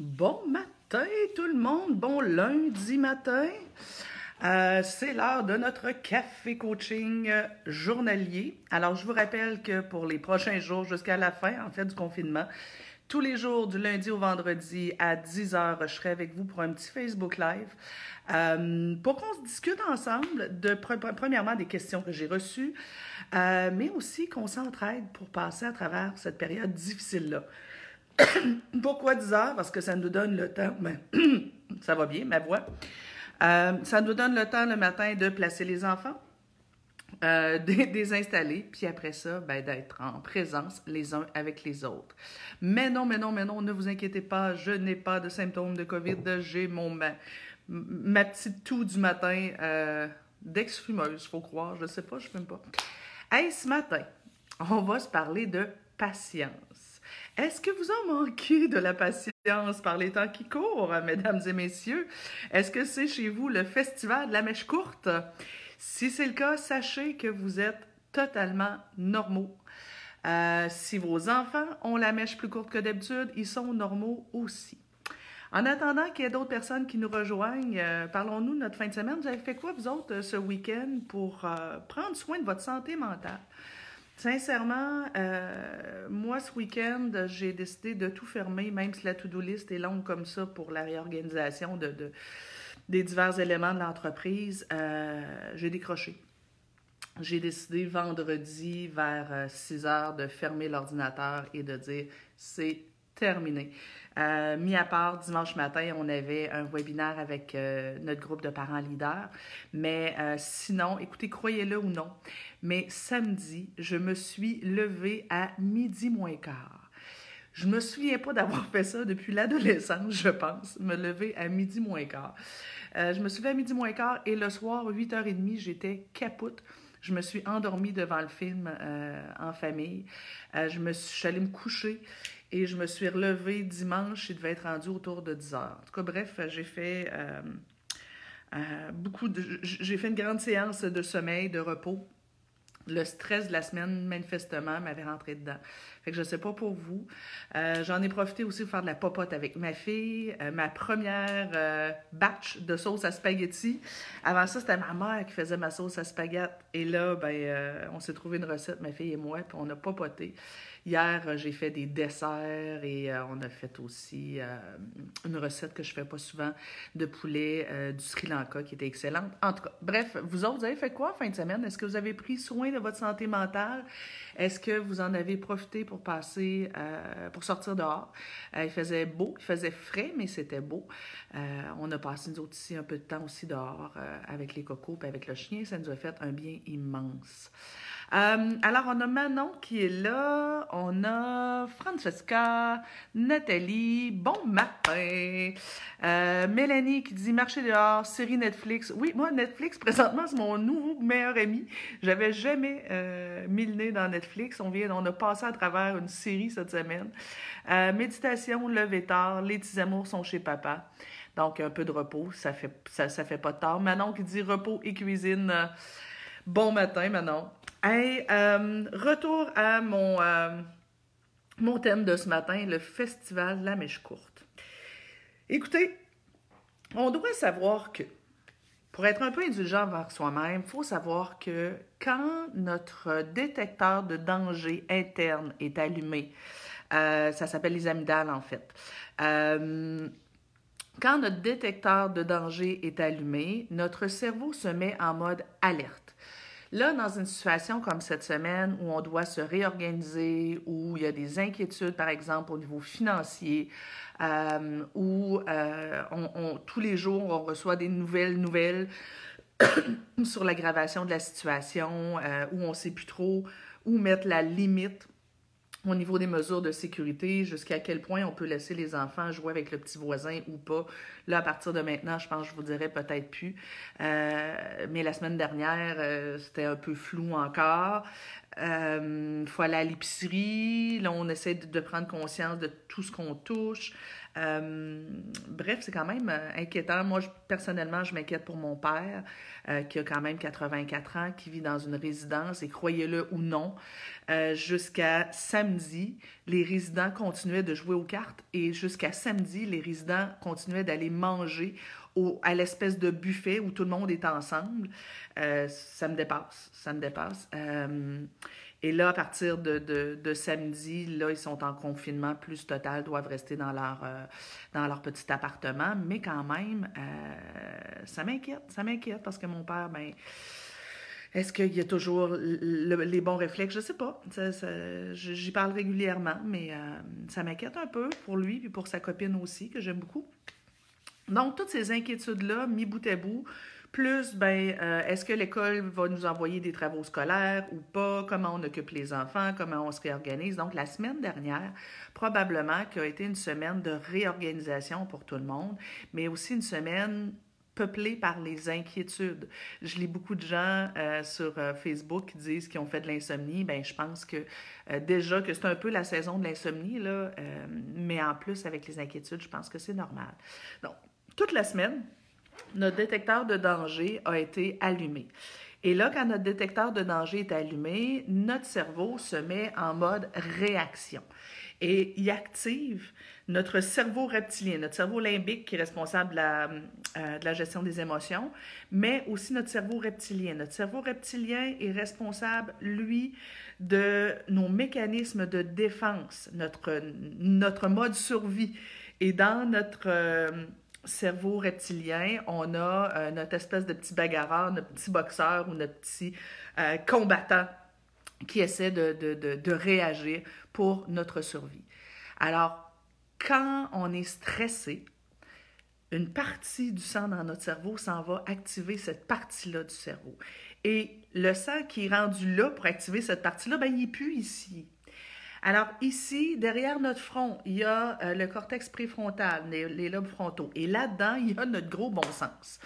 Bon matin tout le monde, bon lundi matin. Euh, c'est l'heure de notre café coaching euh, journalier. Alors je vous rappelle que pour les prochains jours jusqu'à la fin en fait du confinement, tous les jours du lundi au vendredi à 10h, je serai avec vous pour un petit Facebook Live euh, pour qu'on se discute ensemble de premièrement des questions que j'ai reçues, mais aussi qu'on s'entraide pour passer à travers cette période difficile-là. Pourquoi 10 heures? Parce que ça nous donne le temps, mais ça va bien, ma voix. Euh, ça nous donne le temps le matin de placer les enfants, euh, de les installer, puis après ça, ben, d'être en présence les uns avec les autres. Mais non, mais non, mais non, ne vous inquiétez pas, je n'ai pas de symptômes de COVID. J'ai mon ma, petite toux du matin euh, d'ex-fumeuse, faut croire, je sais pas, je fume pas. Hey, ce matin, on va se parler de patience. Est-ce que vous en manquez de la patience par les temps qui courent, mesdames et messieurs? Est-ce que c'est chez vous le festival de la mèche courte? Si c'est le cas, sachez que vous êtes totalement normaux. Euh, si vos enfants ont la mèche plus courte que d'habitude, ils sont normaux aussi. En attendant qu'il y ait d'autres personnes qui nous rejoignent, euh, parlons-nous de notre fin de semaine. Vous avez fait quoi, vous autres, ce week-end pour euh, prendre soin de votre santé mentale? Sincèrement, euh, moi, ce week-end, j'ai décidé de tout fermer, même si la to-do list est longue comme ça pour la réorganisation de, des divers éléments de l'entreprise. Euh, j'ai décroché. J'ai décidé vendredi vers 6 euh, heures de fermer l'ordinateur et de dire c'est terminé. Euh, mis à part, dimanche matin, on avait un webinaire avec euh, notre groupe de parents leaders. Mais euh, sinon, écoutez, croyez-le ou non, mais samedi, je me suis levée à midi moins quart. Je me souviens pas d'avoir fait ça depuis l'adolescence, je pense, me lever à midi moins quart. je me suis levée à midi moins quart et le soir, 8h30, j'étais capote. Je me suis endormie devant le film en famille. je me je suis allée me coucher et je me suis relevée dimanche, il devait être rendu autour de 10 heures. En tout cas, bref, j'ai fait euh, euh, beaucoup. J'ai fait une grande séance de sommeil, de repos. Le stress de la semaine, manifestement, m'avait rentré dedans. Fait que je sais pas pour vous. Euh, j'en ai profité aussi pour faire de la popote avec ma fille. ma première batch de sauce à spaghetti. Avant ça, c'était ma mère qui faisait ma sauce à spaghetti. Et là, ben, on s'est trouvé une recette, ma fille et moi, puis on a popoté. Hier, euh, j'ai fait des desserts et euh, on a fait aussi euh, une recette que je fais pas souvent de poulet du Sri Lanka qui était excellente. En tout cas, bref, vous autres, vous avez fait quoi fin de semaine? Est-ce que vous avez pris soin de votre santé mentale? Est-ce que vous en avez profité pour passer, pour sortir dehors? il faisait beau, il faisait frais, mais c'était beau. on a passé, nous autres, ici un peu de temps aussi dehors avec les cocos et avec le chien. Ça nous a fait un bien immense. Euh, alors, on a Manon qui est là, on a Francesca, Nathalie, bon matin, euh, Mélanie qui dit marcher dehors, série Netflix. Oui, moi, Netflix, présentement, c'est mon nouveau meilleur ami. J'avais jamais euh, mis le nez dans Netflix. On, vient, on a passé à travers une série cette semaine. méditation, lever tard, les petits amours sont chez papa. Donc, un peu de repos, ça fait, ça, ça fait pas tard. Manon qui dit repos et cuisine. Bon matin, Manon. Hey, euh, retour à mon, euh, mon thème de ce matin, le festival La Mèche Courte. Écoutez, on doit savoir que, pour être un peu indulgent envers soi-même, il faut savoir que quand notre détecteur de danger interne est allumé, euh, ça s'appelle les amygdales en fait, quand notre détecteur de danger est allumé, notre cerveau se met en mode alerte. Là, dans une situation comme cette semaine où on doit se réorganiser, où il y a des inquiétudes, par exemple, au niveau financier, euh, où euh, tous les jours, on reçoit des nouvelles nouvelles sur l'aggravation de la situation, euh, où on ne sait plus trop où mettre la limite au niveau des mesures de sécurité, jusqu'à quel point on peut laisser les enfants jouer avec le petit voisin ou pas. Là, à partir de maintenant, je pense que je vous dirais peut-être plus. Euh, mais la semaine dernière, euh, c'était un peu flou encore. Il euh, faut aller à. Là, on essaie de, prendre conscience de tout ce qu'on touche. Bref, c'est quand même inquiétant. Moi, personnellement, je m'inquiète pour mon père, qui a quand même 84 ans, qui vit dans une résidence, et croyez-le ou non, jusqu'à samedi les résidents continuaient de jouer aux cartes et jusqu'à samedi, les résidents continuaient d'aller manger à l'espèce de buffet où tout le monde est ensemble. Euh, ça me dépasse, ça me dépasse. Et là, à partir de, de, de, samedi, là, ils sont en confinement plus total, doivent rester dans leur, euh, dans leur petit appartement. Mais quand même, euh, ça m'inquiète, ça m'inquiète parce que mon père, ben, est-ce qu'il y a toujours le, les bons réflexes? Je sais pas. J'y parle régulièrement, mais euh, ça m'inquiète un peu pour lui et pour sa copine aussi, que j'aime beaucoup. Donc, toutes ces inquiétudes-là, mis bout à bout, plus, ben, euh, est-ce que l'école va nous envoyer des travaux scolaires ou pas? Comment on occupe les enfants? Comment on se réorganise? Donc, la semaine dernière, probablement, qui a été une semaine de réorganisation pour tout le monde, mais aussi une semaine peuplée par les inquiétudes. Je lis beaucoup de gens euh, sur euh, Facebook qui disent qu'ils ont fait de l'insomnie. Ben, je pense que déjà que c'est un peu la saison de l'insomnie, là, mais en plus avec les inquiétudes, je pense que c'est normal. Donc, toute la semaine, notre détecteur de danger a été allumé. Et là, quand notre détecteur de danger est allumé, notre cerveau se met en mode réaction et il active notre cerveau reptilien, notre cerveau limbique qui est responsable de la, euh, de la, gestion des émotions, mais aussi notre cerveau reptilien. Notre cerveau reptilien est responsable, lui, de nos mécanismes de défense, notre, notre mode survie. Et dans notre... Euh, cerveau reptilien, on a euh, notre espèce de petit bagarreur, notre petit boxeur ou notre petit euh, combattant qui essaie de, de, de, réagir pour notre survie. Alors, quand on est stressé, une partie du sang dans notre cerveau s'en va activer cette partie-là du cerveau. Et le sang qui est rendu là pour activer cette partie-là, ben, il n'est plus ici. Alors ici, derrière notre front, il y a euh, le cortex préfrontal, les, lobes frontaux. Et là-dedans, il y a notre gros bon sens.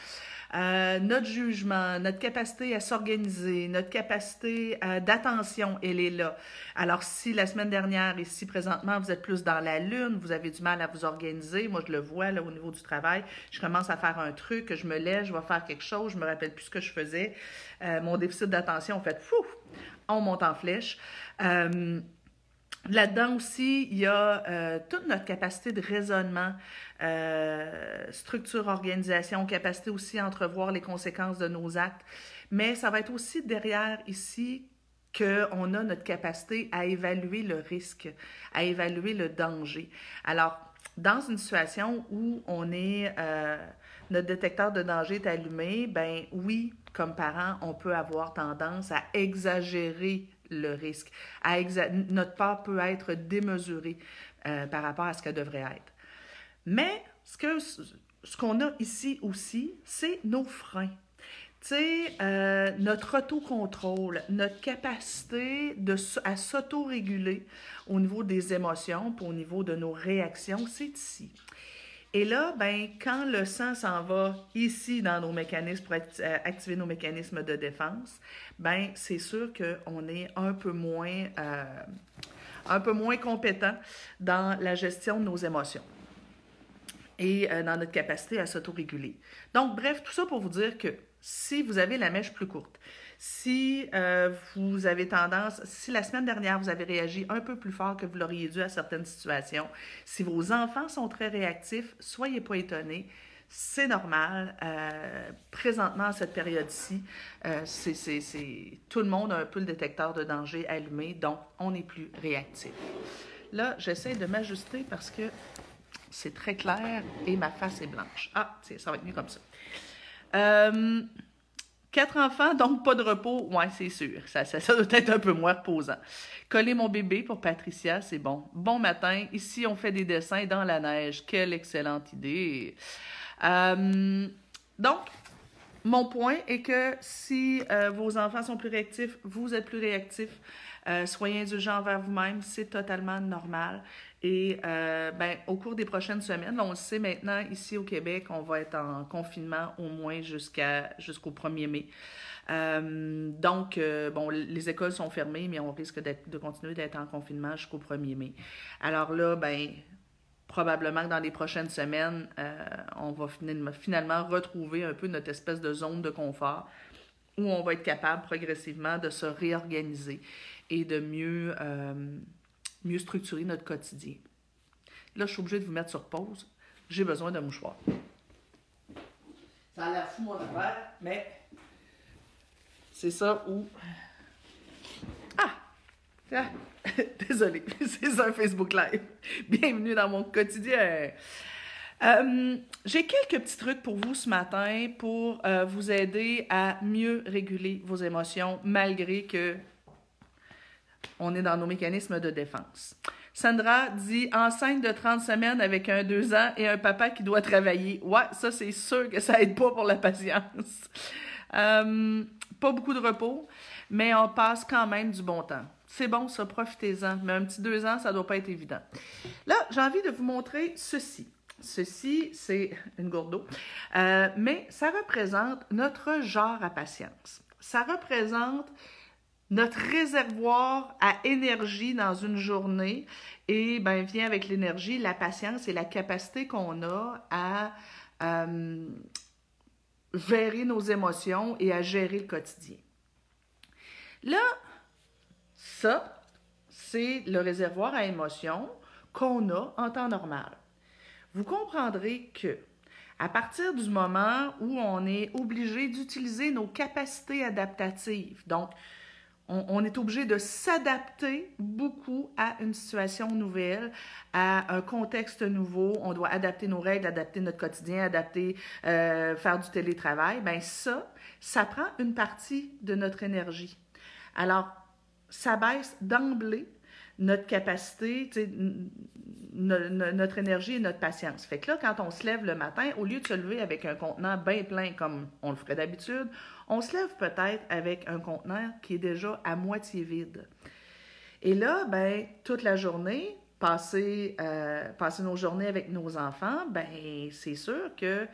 Euh, notre jugement, notre capacité à s'organiser, notre capacité euh, d'attention, elle est là. Alors, si la semaine dernière, ici présentement, vous êtes plus dans la lune, vous avez du mal à vous organiser, moi je le vois là au niveau du travail, je commence à faire un truc, je me lève, je vais faire quelque chose, je me rappelle plus ce que je faisais, euh, mon déficit d'attention, en fait, fou, on monte en flèche. Là-dedans aussi, il y a euh, toute notre capacité de raisonnement, euh, structure, organisation, capacité aussi à entrevoir les conséquences de nos actes. Mais ça va être aussi derrière ici qu'on a notre capacité à évaluer le risque, à évaluer le danger. Alors, dans une situation où on est, euh, notre détecteur de danger est allumé, ben oui, comme parent, on peut avoir tendance à exagérer le risque. À notre peur peut être démesurée euh, par rapport à ce qu'elle devrait être. Mais ce que ce qu'on a ici aussi, c'est nos freins. Tu sais, euh, notre autocontrôle, notre capacité de, à s'autoréguler au niveau des émotions, au niveau de nos réactions, c'est ici. Et là, ben, quand le sang s'en va ici dans nos mécanismes pour euh, activer nos mécanismes de défense, ben, c'est sûr qu'on est un peu moins, euh, un peu moins compétent dans la gestion de nos émotions et euh, dans notre capacité à s'autoréguler. Donc, bref, tout ça pour vous dire que si vous avez la mèche plus courte, si euh, vous avez tendance, si la semaine dernière vous avez réagi un peu plus fort que vous l'auriez dû à certaines situations, si vos enfants sont très réactifs, soyez pas étonnés. C'est normal. Euh, présentement, à cette période-ci, euh, tout le monde a un peu le détecteur de danger allumé, donc on est plus réactif. Là, j'essaie de m'ajuster parce que c'est très clair et ma face est blanche. Ah, ça va être mieux comme ça. Euh, Quatre enfants, donc pas de repos. Ouais, c'est sûr. Ça, doit être un peu moins reposant. Coller mon bébé pour Patricia, c'est bon. Bon matin. Ici, on fait des dessins dans la neige. Quelle excellente idée. Euh, donc, mon point est que si euh, vos enfants sont plus réactifs, vous êtes plus réactifs. Soyez indulgents envers vous-même, c'est totalement normal. Et euh, ben, au cours des prochaines semaines, on le sait maintenant, ici au Québec, on va être en confinement au moins jusqu'à jusqu'au 1er mai. Euh, donc, euh, bon, les écoles sont fermées, mais on risque de continuer d'être en confinement jusqu'au 1er mai. Alors là, ben, probablement que dans les prochaines semaines, on va finalement retrouver un peu notre espèce de zone de confort où on va être capable progressivement de se réorganiser et de mieux, mieux structurer notre quotidien. Là, je suis obligée de vous mettre sur pause. J'ai besoin d'un mouchoir. Ça a l'air fou, mon affaire, mais c'est ça où. Ah! ah! Désolée, c'est un Facebook Live. Bienvenue dans mon quotidien. Euh, J'ai quelques petits trucs pour vous ce matin pour euh, vous aider à mieux réguler vos émotions malgré que on est dans nos mécanismes de défense. Sandra dit enceinte de 30 semaines avec un 2 ans et un papa qui doit travailler. Ouais, ça c'est sûr que ça aide pas pour la patience. Euh, pas beaucoup de repos, mais on passe quand même du bon temps. C'est bon, ça, profitez-en. Mais un petit deux ans, ça doit pas être évident. Là, j'ai envie de vous montrer ceci. Ceci, c'est une gourde d'eau, euh, mais ça représente notre genre à patience. Ça représente notre réservoir à énergie dans une journée et ben vient avec l'énergie, la patience et la capacité qu'on a à euh, gérer nos émotions et à gérer le quotidien. Là, ça, c'est le réservoir à émotions qu'on a en temps normal. Vous comprendrez que à partir du moment où on est obligé d'utiliser nos capacités adaptatives, donc on, est obligé de s'adapter beaucoup à une situation nouvelle, à un contexte nouveau. On doit adapter nos règles, adapter notre quotidien, adapter, euh, faire du télétravail. Ben ça, ça prend une partie de notre énergie. Alors, ça baisse d'emblée notre capacité, notre énergie et notre patience. Fait que là, quand on se lève le matin, au lieu de se lever avec un contenant bien plein comme on le ferait d'habitude, on se lève peut-être avec un conteneur qui est déjà à moitié vide. Et là, ben, toute la journée, passer, euh, passer nos journées avec nos enfants, ben, c'est sûr que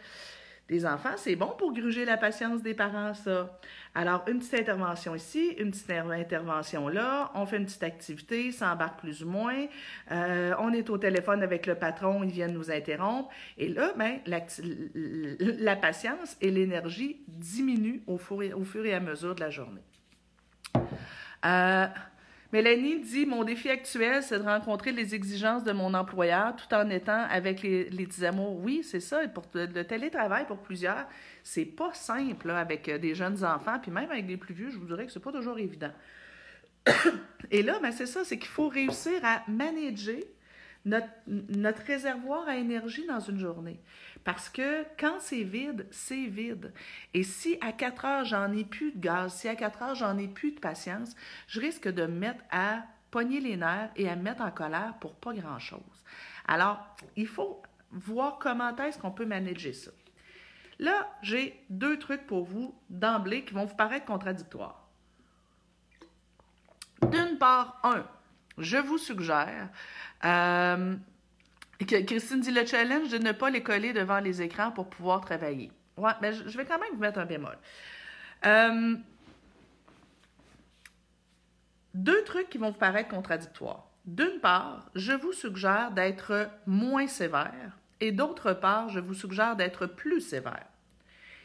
des enfants, c'est bon pour gruger la patience des parents, ça. Alors, une petite intervention ici, une petite intervention là, on fait une petite activité, ça embarque plus ou moins, euh, on est au téléphone avec le patron, ils viennent nous interrompre, et là, ben, la, patience et l'énergie diminuent au fur, et, au fur et à mesure de la journée. Euh, Mélanie dit Mon défi actuel, c'est de rencontrer les exigences de mon employeur tout en étant avec les, petits amours. Oui, c'est ça. Le télétravail, pour plusieurs, c'est pas simple avec euh, des jeunes enfants, puis même avec des plus vieux, je vous dirais que c'est pas toujours évident. Et là, ben, c'est ça, c'est qu'il faut réussir à manager notre, réservoir à énergie dans une journée. Parce que quand c'est vide, c'est vide. Et si à 4 heures, j'en ai plus de gaz, si à 4 heures, j'en ai plus de patience, je risque de me mettre à pogner les nerfs et à me mettre en colère pour pas grand-chose. Alors, il faut voir comment est-ce qu'on peut manager ça. Là, j'ai deux trucs pour vous d'emblée qui vont vous paraître contradictoires. D'une part, un, je vous suggère euh, Christine dit le challenge de ne pas les coller devant les écrans pour pouvoir travailler. Ouais, mais je vais quand même vous mettre un bémol. Euh, deux trucs qui vont vous paraître contradictoires. D'une part, je vous suggère d'être moins sévère et d'autre part, je vous suggère d'être plus sévère.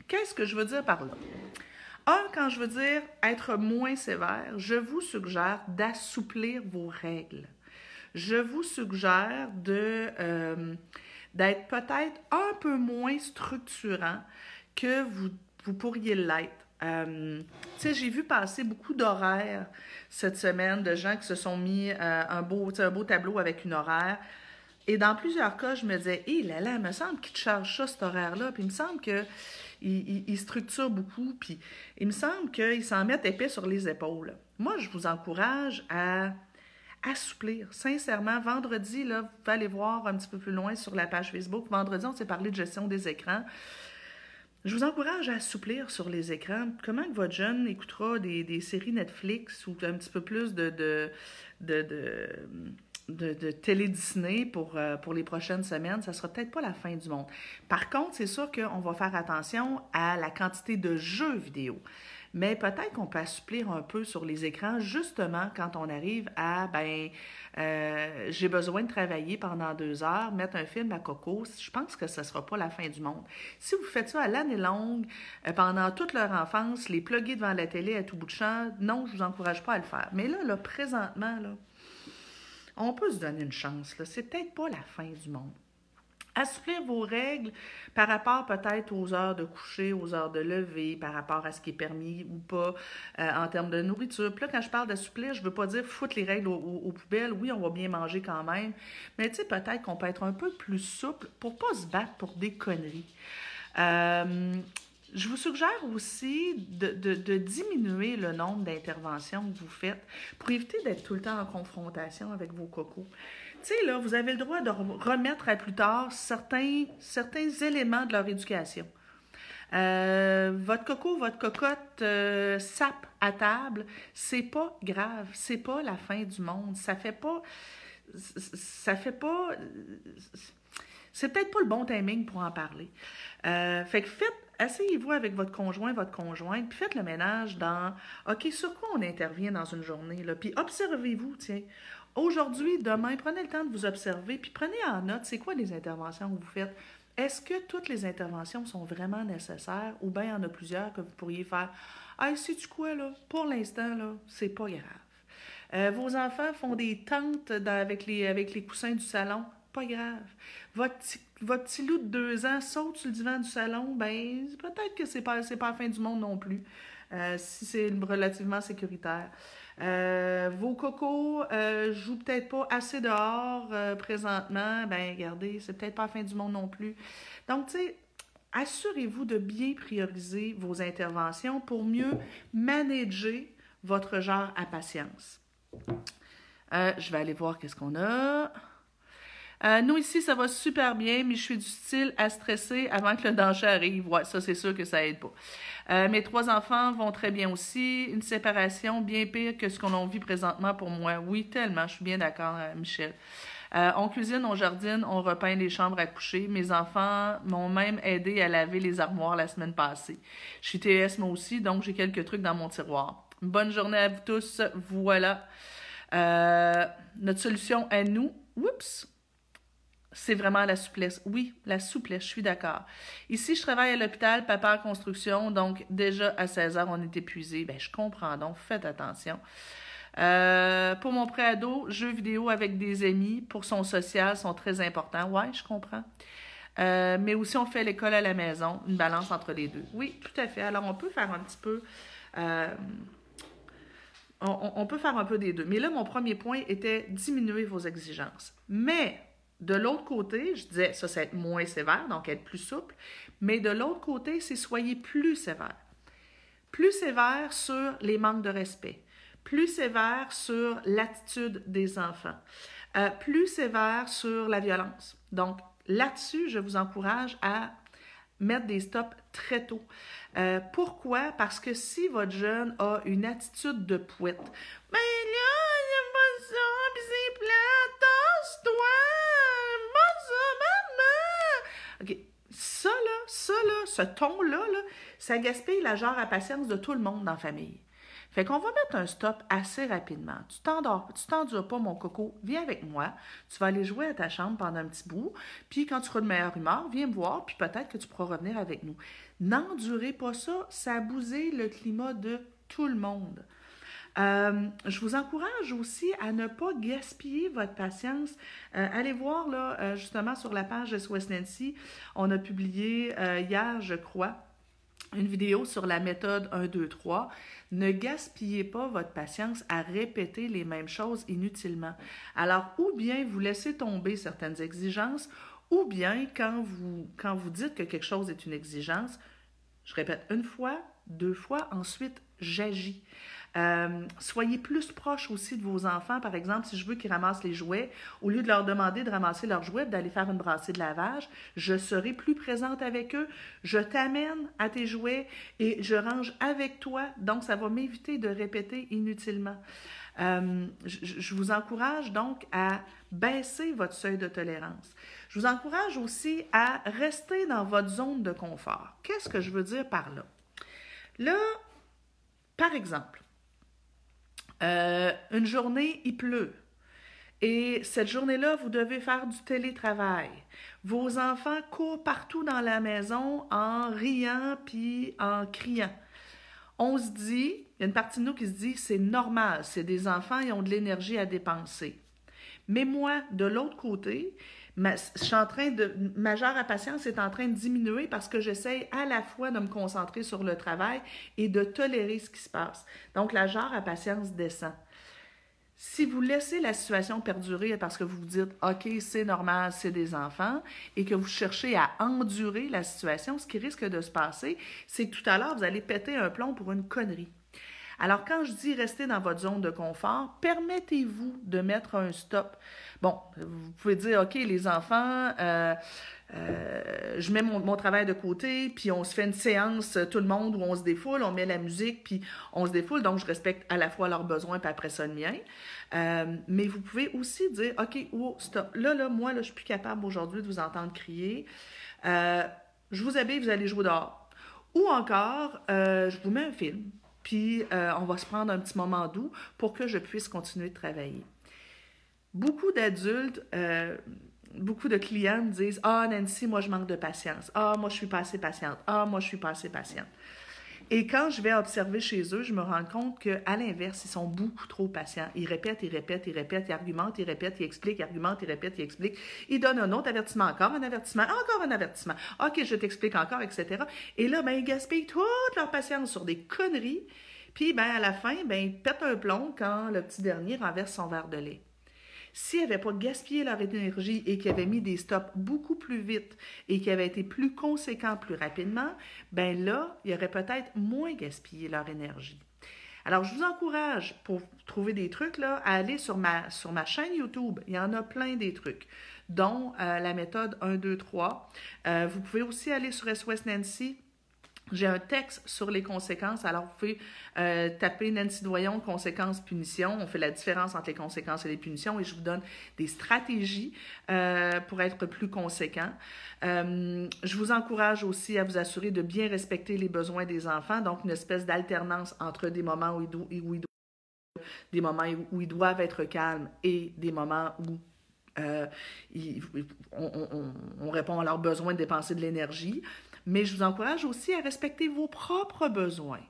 Qu'est-ce que je veux dire par là? Un, quand je veux dire être moins sévère, je vous suggère d'assouplir vos règles je vous suggère de, euh, d'être peut-être un peu moins structurant que vous, vous pourriez l'être. Euh, j'ai vu passer beaucoup d'horaires cette semaine de gens qui se sont mis euh, un, beau, un beau tableau avec une horaire. Et dans plusieurs cas, je me disais, hé là là, il me semble qu'il te charge ça, cet horaire-là. Puis il me semble qu'il il, il, structure beaucoup. Puis il me semble qu'il s'en met épais sur les épaules. Moi, je vous encourage à assouplir. Sincèrement, vendredi, là, vous pouvez aller voir un petit peu plus loin sur la page Facebook. Vendredi, on s'est parlé de gestion des écrans. Je vous encourage à assouplir sur les écrans. Comment que votre jeune écoutera des, séries Netflix ou un petit peu plus de, de, de, télé Disney pour, euh, pour les prochaines semaines, ça sera peut-être pas la fin du monde. Par contre, c'est sûr qu'on va faire attention à la quantité de jeux vidéo mais peut-être qu'on peut assouplir un peu sur les écrans, justement quand on arrive à, ben, euh, j'ai besoin de travailler pendant deux heures, mettre un film à coco, je pense que ce ne sera pas la fin du monde. Si vous faites ça à l'année longue, euh, pendant toute leur enfance, les pluguer devant la télé à tout bout de champ, non, je ne vous encourage pas à le faire. Mais là, là présentement, là, on peut se donner une chance. C'est peut-être pas la fin du monde. Assouplir vos règles par rapport peut-être aux heures de coucher, aux heures de lever, par rapport à ce qui est permis ou pas euh, en termes de nourriture. Puis là, quand je parle d'assouplir, je ne veux pas dire foutre les règles aux, poubelles. Oui, on va bien manger quand même. Mais tu sais, peut-être qu'on peut être un peu plus souple pour ne pas se battre pour des conneries. Euh, je vous suggère aussi de, diminuer le nombre d'interventions que vous faites pour éviter d'être tout le temps en confrontation avec vos cocos. Tu sais, là, vous avez le droit de remettre à plus tard certains, certains éléments de leur éducation. Euh, votre coco, votre cocotte euh, sape à table, c'est pas grave, c'est pas la fin du monde. Ça fait pas. Ça fait pas. C'est peut-être pas le bon timing pour en parler. Euh, fait que faites, asseyez-vous avec votre conjoint, votre conjointe, puis faites le ménage dans OK, sur quoi on intervient dans une journée, là, puis observez-vous, tiens. Aujourd'hui, demain, prenez le temps de vous observer, puis prenez en note c'est quoi les interventions que vous faites? Est-ce que toutes les interventions sont vraiment nécessaires ou bien il y en a plusieurs que vous pourriez faire? Ah, sais-tu quoi, là? Pour l'instant, là, c'est pas grave. Euh, vos enfants font des tentes avec, les, avec les coussins du salon, pas grave. Votre petit, votre petit loup de deux ans saute sur le divan du salon, ben peut-être que c'est pas, pas la fin du monde non plus, euh, si c'est relativement sécuritaire. Euh, vos cocos euh, jouent peut-être pas assez dehors euh, présentement. Ben, regardez, c'est peut-être pas la fin du monde non plus. Donc, tu sais, assurez-vous de bien prioriser vos interventions pour mieux manager votre genre à patience. je vais aller voir qu'est-ce qu'on a. Euh, nous, ici, ça va super bien, mais je suis du style à stresser avant que le danger arrive. Ouais, ça, c'est sûr que ça aide pas. Euh, mes trois enfants vont très bien aussi. Une séparation bien pire que ce qu'on vit présentement pour moi. Oui, tellement. Je suis bien d'accord, euh, Michel. on cuisine, on jardine, on repeint les chambres à coucher. Mes enfants m'ont même aidé à laver les armoires la semaine passée. Je suis TS moi aussi, donc j'ai quelques trucs dans mon tiroir. Bonne journée à vous tous. Voilà. notre solution à nous. Oups! C'est vraiment la souplesse. Oui, la souplesse, je suis d'accord. Ici, je travaille à l'hôpital, papa construction, donc déjà à 16 heures, on est épuisé. Ben, je comprends, donc faites attention. Euh, pour mon préado, jeux vidéo avec des amis pour son social sont très importants. Ouais, je comprends. Euh, mais aussi, on fait l'école à la maison, une balance entre les deux. Oui, tout à fait. Alors, on peut faire un petit peu. Euh, on, peut faire un peu des deux. Mais là, mon premier point était diminuer vos exigences. Mais de l'autre côté, je disais, ça, c'est être moins sévère, donc être plus souple. Mais de l'autre côté, c'est soyez plus sévère. Plus sévère sur les manques de respect. Plus sévère sur l'attitude des enfants. Euh, plus sévère sur la violence. Donc, là-dessus, je vous encourage à mettre des stops très tôt. Euh, pourquoi? Parce que si votre jeune a une attitude de pouette, mais Ça, là, ça, là, ce ton-là, là, ça gaspille la genre à patience de tout le monde dans la famille. Fait qu'on va mettre un stop assez rapidement. Tu t'endors, tu t'endures pas, mon coco, viens avec moi. Tu vas aller jouer à ta chambre pendant un petit bout. Puis quand tu seras de meilleure humeur, viens me voir, puis peut-être que tu pourras revenir avec nous. N'endurez pas ça, ça a le climat de tout le monde. Euh, je vous encourage aussi à ne pas gaspiller votre patience. Euh, allez voir là, euh, justement sur la page SOS Nancy, on a publié hier, je crois, une vidéo sur la méthode 1, 2, 3. Ne gaspillez pas votre patience à répéter les mêmes choses inutilement. Alors, ou bien vous laissez tomber certaines exigences, ou bien quand vous, quand vous dites que quelque chose est une exigence, je répète une fois, deux fois, ensuite j'agis. Euh, soyez plus proche aussi de vos enfants. Par exemple, si je veux qu'ils ramassent les jouets, au lieu de leur demander de ramasser leurs jouets, d'aller faire une brassée de lavage, je serai plus présente avec eux. Je t'amène à tes jouets et je range avec toi. Donc, ça va m'éviter de répéter inutilement. Euh, je, je, vous encourage donc à baisser votre seuil de tolérance. Je vous encourage aussi à rester dans votre zone de confort. Qu'est-ce que je veux dire par là? Là, par exemple, euh, une journée, il pleut. Et cette journée-là, vous devez faire du télétravail. Vos enfants courent partout dans la maison en riant puis en criant. On se dit, il y a une partie de nous qui se dit, c'est normal, c'est des enfants, ils ont de l'énergie à dépenser. Mais moi, de l'autre côté, ma, je suis en train de, ma genre à patience est en train de diminuer parce que j'essaie à la fois de me concentrer sur le travail et de tolérer ce qui se passe. Donc, la genre à patience descend. Si vous laissez la situation perdurer parce que vous vous dites OK, c'est normal, c'est des enfants, et que vous cherchez à endurer la situation, ce qui risque de se passer, c'est que tout à l'heure, vous allez péter un plomb pour une connerie. Alors, quand je dis rester dans votre zone de confort, permettez-vous de mettre un stop. Bon, vous pouvez dire, OK, les enfants, euh, euh, je mets mon, travail de côté, puis on se fait une séance, euh, tout le monde, où on se défoule, on met la musique, puis on se défoule. Donc, je respecte à la fois leurs besoins, puis après ça, le mien. Mais vous pouvez aussi dire, OK, oh, stop. Là, là, moi, là, je suis plus capable aujourd'hui de vous entendre crier. je vous habille, vous allez jouer dehors. Ou encore, je vous mets un film, puis on va se prendre un petit moment doux pour que je puisse continuer de travailler. Beaucoup d'adultes beaucoup de clients disent Ah, Nancy, moi, je manque de patience. Ah, moi, je suis pas assez patiente. Ah, moi, je suis pas assez patiente. Et quand je vais observer chez eux, je me rends compte qu'à l'inverse, ils sont beaucoup trop patients. Ils répètent, ils répètent, ils répètent, ils argumentent, ils répètent, ils expliquent, ils argumentent, ils répètent, ils expliquent. Ils donnent un autre avertissement, encore un avertissement, encore un avertissement. OK, je t'explique encore, etc. Et là, ben, ils gaspillent toute leur patience sur des conneries. Puis, ben, à la fin, ben, ils pètent un plomb quand le petit dernier renverse son verre de lait. S'ils n'avaient pas gaspillé leur énergie et qu'ils avaient mis des stops beaucoup plus vite et qu'ils avaient été plus conséquents plus rapidement, ben là, ils auraient peut-être moins gaspillé leur énergie. Alors, je vous encourage, pour trouver des trucs, là, à aller sur ma, sur ma chaîne YouTube. Il y en a plein des trucs, dont euh, la méthode 1, 2, 3. vous pouvez aussi aller sur SOS Nancy j'ai un texte sur les conséquences. Alors, vous pouvez euh, taper Nancy Doyon, conséquences, punitions. On fait la différence entre les conséquences et les punitions et je vous donne des stratégies euh, pour être plus conséquent. Euh, je vous encourage aussi à vous assurer de bien respecter les besoins des enfants, donc une espèce d'alternance entre des moments où ils, où ils doivent, des moments où ils doivent être calmes et des moments où on, on, répond à leurs besoins de dépenser de l'énergie mais je vous encourage aussi à respecter vos propres besoins.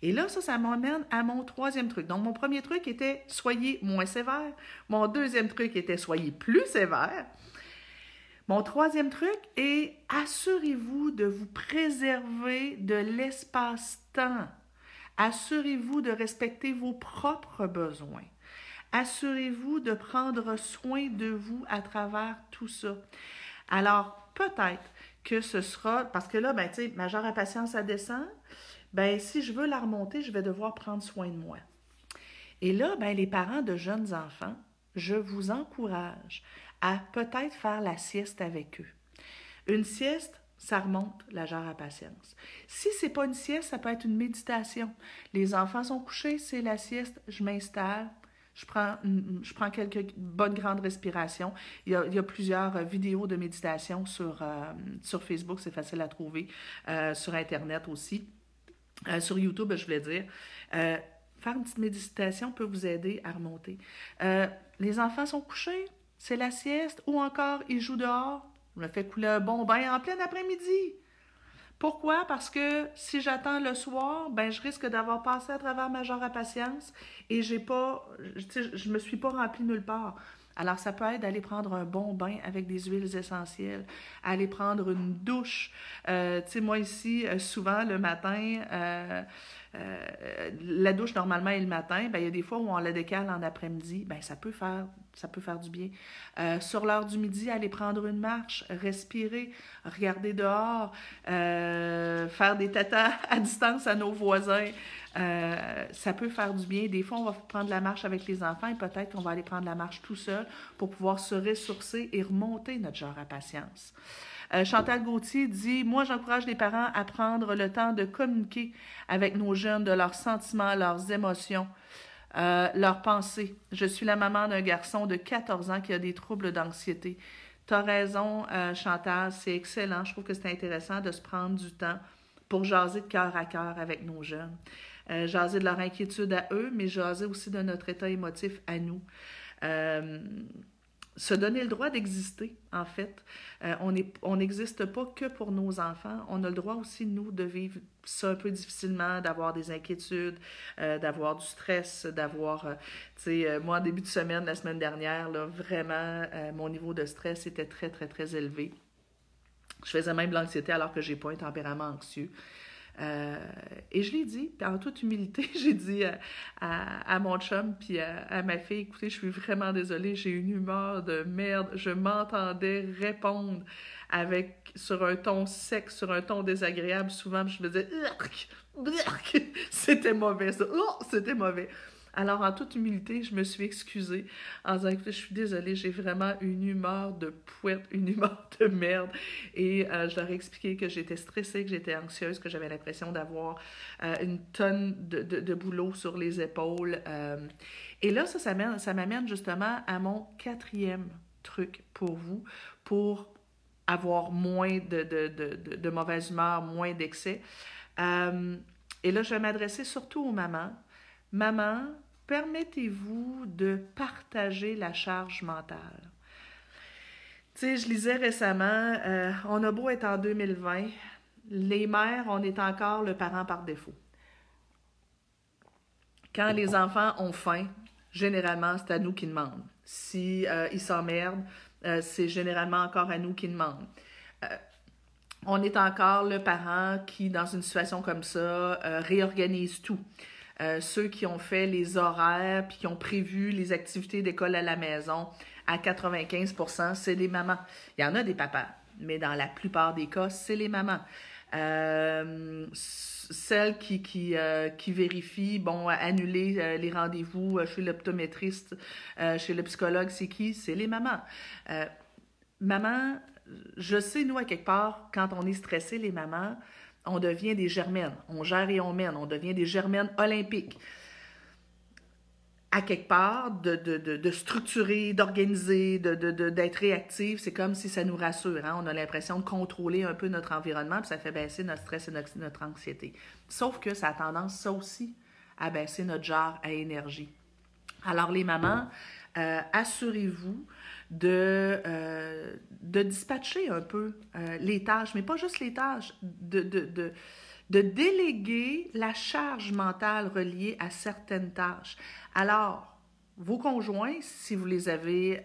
Et là, ça, ça m'emmène à mon troisième truc. Donc, mon premier truc était soyez moins sévère. Mon deuxième truc était soyez plus sévère. Mon troisième truc est assurez-vous de vous préserver de l'espace-temps. Assurez-vous de respecter vos propres besoins. Assurez-vous de prendre soin de vous à travers tout ça. Alors, peut-être que ce sera, parce que là, ben, tu sais, ma genre à patience, ça descend, ben, si je veux la remonter, je vais devoir prendre soin de moi. Et là, ben, les parents de jeunes enfants, je vous encourage à peut-être faire la sieste avec eux. Une sieste, ça remonte la genre à patience. Si c'est pas une sieste, ça peut être une méditation. Les enfants sont couchés, c'est la sieste, je m'installe, je prends, je prends quelques bonnes grandes respirations. Il y a, plusieurs euh, vidéos de méditation sur, euh, sur Facebook, c'est facile à trouver, euh, sur Internet aussi. sur YouTube, je voulais dire. faire une petite méditation peut vous aider à remonter. les enfants sont couchés, c'est la sieste, ou encore ils jouent dehors. Je me fais couler un bon bain en plein après-midi. Pourquoi? Parce que si j'attends le soir, ben je risque d'avoir passé à travers ma genre à patience et j'ai pas, je, me suis pas rempli nulle part. Alors, ça peut être d'aller prendre un bon bain avec des huiles essentielles, aller prendre une douche. Euh, tu sais, moi ici, euh, souvent le matin, euh, la douche normalement est le matin, ben, il y a des fois où on la décale en après-midi, ben, ça, peut faire, ça peut faire du bien. Euh, sur l'heure du midi, aller prendre une marche, respirer, regarder dehors, euh, faire des tatas à distance à nos voisins, ça peut faire du bien. Des fois, on va prendre la marche avec les enfants et peut-être qu'on va aller prendre la marche tout seul pour pouvoir se ressourcer et remonter notre genre à patience. Euh, Chantal Gauthier dit Moi, j'encourage les parents à prendre le temps de communiquer avec nos jeunes de leurs sentiments, leurs émotions. Euh, leurs pensées. Je suis la maman d'un garçon de 14 ans qui a des troubles d'anxiété. Tu as raison, euh, Chantal, c'est excellent. Je trouve que c'est intéressant de se prendre du temps pour jaser de cœur à cœur avec nos jeunes. jaser de leur inquiétude à eux, mais jaser aussi de notre état émotif à nous se donner le droit d'exister, en fait. Euh, on n'existe pas que pour nos enfants. On a le droit aussi, nous, de vivre ça un peu difficilement, d'avoir des inquiétudes, euh, d'avoir du stress, d'avoir... Euh, tu sais, moi, en début de semaine, la semaine dernière, là, vraiment, mon niveau de stress était très, très, très élevé. Je faisais même de l'anxiété alors que j'ai pas un tempérament anxieux. Euh, et je l'ai dit, en toute humilité, j'ai dit à, mon chum puis à, ma fille, écoutez, je suis vraiment désolée, j'ai une humeur de merde. Je m'entendais répondre avec sur un ton sec, sur un ton désagréable. Souvent, je me disais, c'était mauvais ça, oh, c'était mauvais. Alors, en toute humilité, je me suis excusée en disant que je suis désolée, j'ai vraiment une humeur de pouette, une humeur de merde. Et euh, je leur ai expliqué que j'étais stressée, que j'étais anxieuse, que j'avais l'impression d'avoir euh, une tonne de, de, boulot sur les épaules. Euh. et là, ça, ça m'amène justement à mon quatrième truc pour vous, pour avoir moins de, de, de mauvaise humeur, moins d'excès. et là, je vais m'adresser surtout aux mamans. Maman, permettez-vous de partager la charge mentale? Tu sais, je lisais récemment, euh, on a beau être en 2020, les mères, on est encore le parent par défaut. Quand les enfants ont faim, généralement, c'est à nous qui demandent. Si euh, s'emmerdent, euh, c'est généralement encore à nous qui demandent. on est encore le parent qui, dans une situation comme ça, réorganise tout. Euh, ceux qui ont fait les horaires puis qui ont prévu les activités d'école à la maison, à 95% c'est les mamans. Il y en a des papas, mais dans la plupart des cas, c'est les mamans. Euh, celles qui, qui, euh, qui vérifient, bon, annuler les rendez-vous chez l'optométriste, chez le psychologue, c'est qui? C'est les mamans. maman, je sais, nous, à quelque part, quand on est stressé, les mamans, on devient des germaines. On gère et on mène. On devient des germaines olympiques. À quelque part, de, structurer, d'organiser, d'être réactif, c'est comme si ça nous rassure. Hein. On a l'impression de contrôler un peu notre environnement, puis ça fait baisser notre stress et notre, anxiété. Sauf que ça a tendance, ça aussi, à baisser notre genre à énergie. Alors, les mamans, euh, assurez-vous de, euh, de dispatcher un peu euh, les tâches, mais pas juste les tâches, de, de, de, de, déléguer la charge mentale reliée à certaines tâches. Alors, vos conjoints, si vous les avez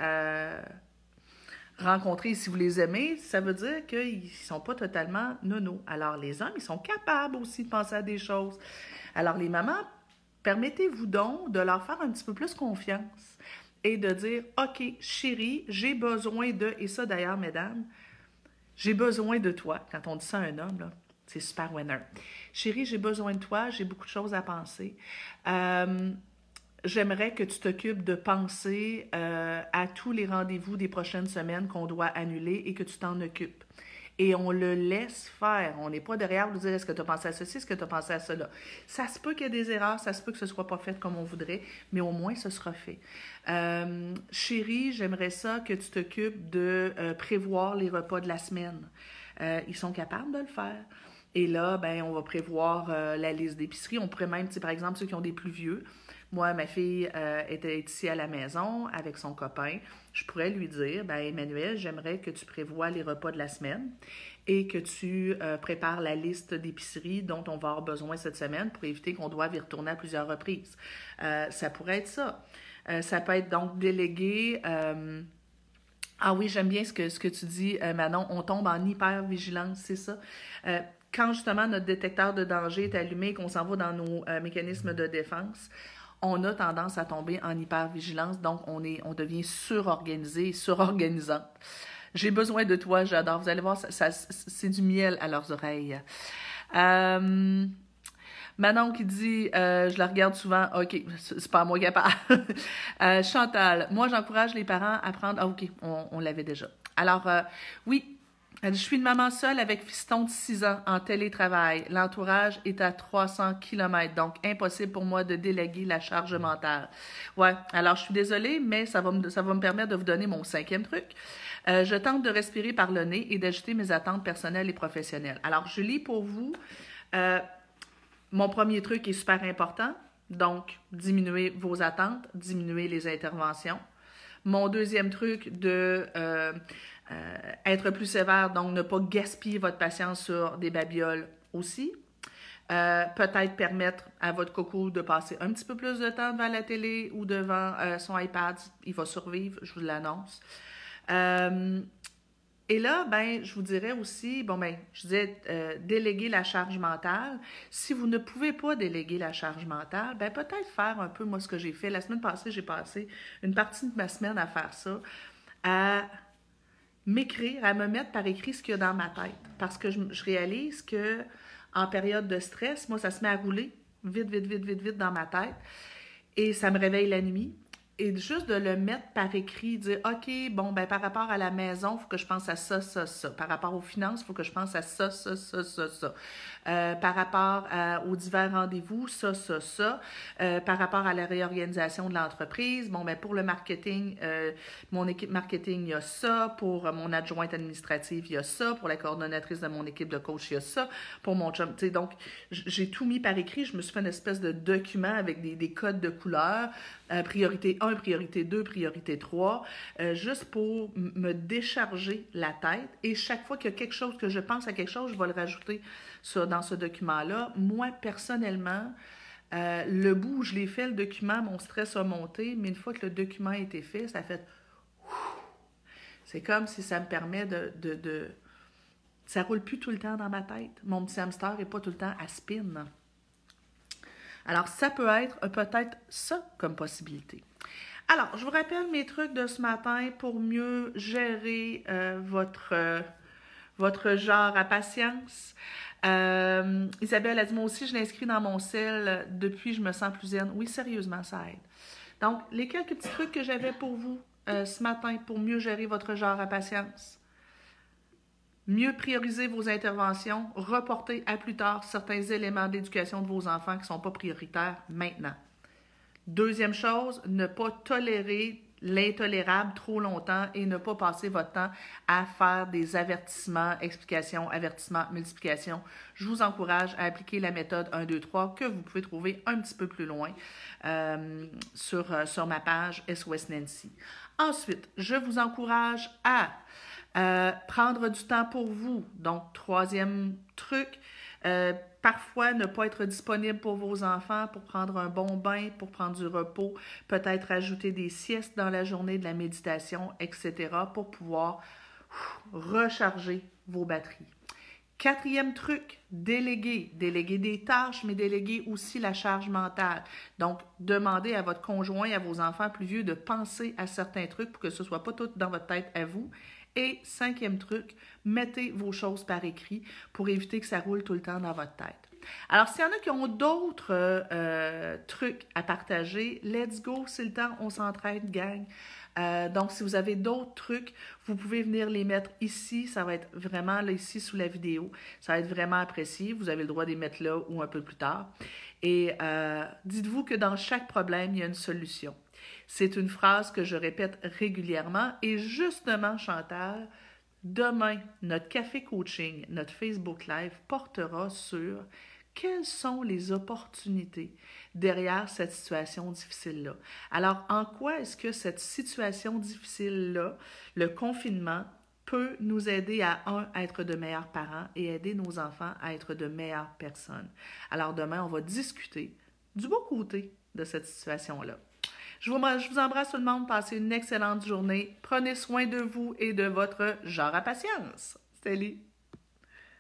rencontrés, si vous les aimez, ça veut dire qu'ils ne sont pas totalement nono. Alors, les hommes, ils sont capables aussi de penser à des choses. Alors, les mamans, permettez-vous donc de leur faire un petit peu plus confiance et de dire OK, chérie, j'ai besoin de, et ça d'ailleurs, mesdames, j'ai besoin de toi. Quand on dit ça à un homme, c'est super winner. Chérie, j'ai besoin de toi, j'ai beaucoup de choses à penser. Euh, j'aimerais que tu t'occupes de penser euh, à tous les rendez-vous des prochaines semaines qu'on doit annuler et que tu t'en occupes et on le laisse faire. On n'est pas derrière pour dire est-ce que tu as pensé à ceci, est-ce que tu as pensé à cela? Ça se peut qu'il y ait des erreurs, ça se peut que ce ne soit pas fait comme on voudrait, mais au moins ce sera fait. Euh, chérie, j'aimerais ça que tu t'occupes de euh, prévoir les repas de la semaine. Euh, ils sont capables de le faire. Et là, ben, on va prévoir la liste d'épicerie. On pourrait même, par exemple, ceux qui ont des plus vieux, moi, ma fille euh, était ici à la maison avec son copain. Je pourrais lui dire, ben Emmanuel, j'aimerais que tu prévois les repas de la semaine et que tu euh, prépares la liste d'épiceries dont on va avoir besoin cette semaine pour éviter qu'on doive y retourner à plusieurs reprises. Euh, ça pourrait être ça. ça peut être donc délégué. ah oui, j'aime bien ce que, ce que tu dis, Manon. On tombe en hyper-vigilance, c'est ça quand justement notre détecteur de danger est allumé, qu'on s'en va dans nos mécanismes de défense, on a tendance à tomber en hypervigilance, donc on, est, on devient surorganisé, surorganisante. J'ai besoin de toi, j'adore. Vous allez voir, c'est du miel à leurs oreilles. Euh, Manon qui dit, euh, je la regarde souvent, ok, c'est pas moi capable. euh, Chantal, moi j'encourage les parents à prendre, ah ok, on, l'avait déjà. Alors, je suis une maman seule avec fiston de 6 ans en télétravail. L'entourage est à 300 km, donc impossible pour moi de déléguer la charge mentale. Ouais, alors je suis désolée, mais ça va me, ça va me permettre de vous donner mon cinquième truc. Euh, je tente de respirer par le nez et d'ajouter mes attentes personnelles et professionnelles. Alors, je lis pour vous. Euh, mon premier truc est super important. Donc, diminuer vos attentes, diminuer les interventions. Mon deuxième truc de euh, euh, être plus sévère, donc ne pas gaspiller votre patience sur des babioles aussi. Euh, peut-être permettre à votre coco de passer un petit peu plus de temps devant la télé ou devant son iPad. Il va survivre, je vous l'annonce. Et là, ben, je vous dirais aussi, bon, ben, je disais euh, déléguer la charge mentale. Si vous ne pouvez pas déléguer la charge mentale, ben, peut-être faire un peu, moi, ce que j'ai fait. La semaine passée, j'ai passé une partie de ma semaine à faire ça, à m'écrire, à me mettre par écrit ce qu'il y a dans ma tête. Parce que je, réalise que en période de stress, moi, ça se met à rouler vite, vite, vite, vite, vite dans ma tête. Et ça me réveille la nuit et juste de le mettre par écrit, dire OK, bon, ben par rapport à la maison, il faut que je pense à ça, ça, ça. Par rapport aux finances, il faut que je pense à ça, ça, ça, ça, ça. Euh, par rapport aux divers rendez-vous, ça, ça, ça. Euh, par rapport à la réorganisation de l'entreprise, bon, ben pour le marketing, euh, mon équipe marketing, il y a ça. Pour mon adjointe administrative, il y a ça. Pour la coordonnatrice de mon équipe de coach, il y a ça. Pour mon chum, tu sais, donc, j'ai tout mis par écrit. Je me suis fait une espèce de document avec des, des codes de couleurs. priorité 1, priorité 2, priorité 3, euh, juste pour me décharger la tête. Et chaque fois qu'il y a quelque chose, que je pense à quelque chose, je vais le rajouter dans ce document-là. Moi, personnellement, euh, le bout où je l'ai fait, le document, mon stress a monté, mais une fois que le document a été fait, ça fait... C'est comme si ça me permet de, de, de... Ça roule plus tout le temps dans ma tête. Mon petit hamster n'est pas tout le temps à spin. Alors, ça peut être peut-être ça comme possibilité. Alors, je vous rappelle mes trucs de ce matin pour mieux gérer euh, votre, euh, votre genre à patience. Euh, Isabelle a dit, moi aussi, je l'inscris dans mon sel depuis, je me sens plus zen. Oui, sérieusement, ça aide. Donc, les quelques petits trucs que j'avais pour vous ce matin pour mieux gérer votre genre à patience. Mieux prioriser vos interventions, reporter à plus tard certains éléments d'éducation de vos enfants qui ne sont pas prioritaires maintenant. Deuxième chose, ne pas tolérer l'intolérable trop longtemps et ne pas passer votre temps à faire des avertissements, explications, avertissements, multiplications. Je vous encourage à appliquer la méthode 1, 2, 3 que vous pouvez trouver un petit peu plus loin euh, sur, euh, sur ma page SOS Nancy. Ensuite, je vous encourage à euh, prendre du temps pour vous. Donc, troisième truc, parfois, ne pas être disponible pour vos enfants pour prendre un bon bain, pour prendre du repos, peut-être ajouter des siestes dans la journée, de la méditation, etc., pour pouvoir recharger vos batteries. Quatrième truc, déléguer. Déléguer des tâches, mais déléguer aussi la charge mentale. Donc, demandez à votre conjoint, à vos enfants plus vieux de penser à certains trucs pour que ce ne soit pas tout dans votre tête à vous et cinquième truc, mettez vos choses par écrit pour éviter que ça roule tout le temps dans votre tête. Alors, s'il y en a qui ont d'autres euh, trucs à partager, let's go, c'est le temps, on s'entraide, gang. Euh, donc, si vous avez d'autres trucs, vous pouvez venir les mettre ici. Ça va être vraiment là, ici, sous la vidéo. Ça va être vraiment apprécié. Vous avez le droit de les mettre là ou un peu plus tard. Et euh, dites-vous que dans chaque problème, il y a une solution. C'est une phrase que je répète régulièrement et justement, Chantal, demain, notre café coaching, notre Facebook Live portera sur quelles sont les opportunités derrière cette situation difficile-là. Alors, en quoi est-ce que cette situation difficile-là, le confinement, peut nous aider à, être de meilleurs parents et aider nos enfants à être de meilleures personnes? Alors, demain, on va discuter du beau côté de cette situation-là. Je vous, embrasse tout le monde. Passez une excellente journée. Prenez soin de vous et de votre genre à patience. Salut!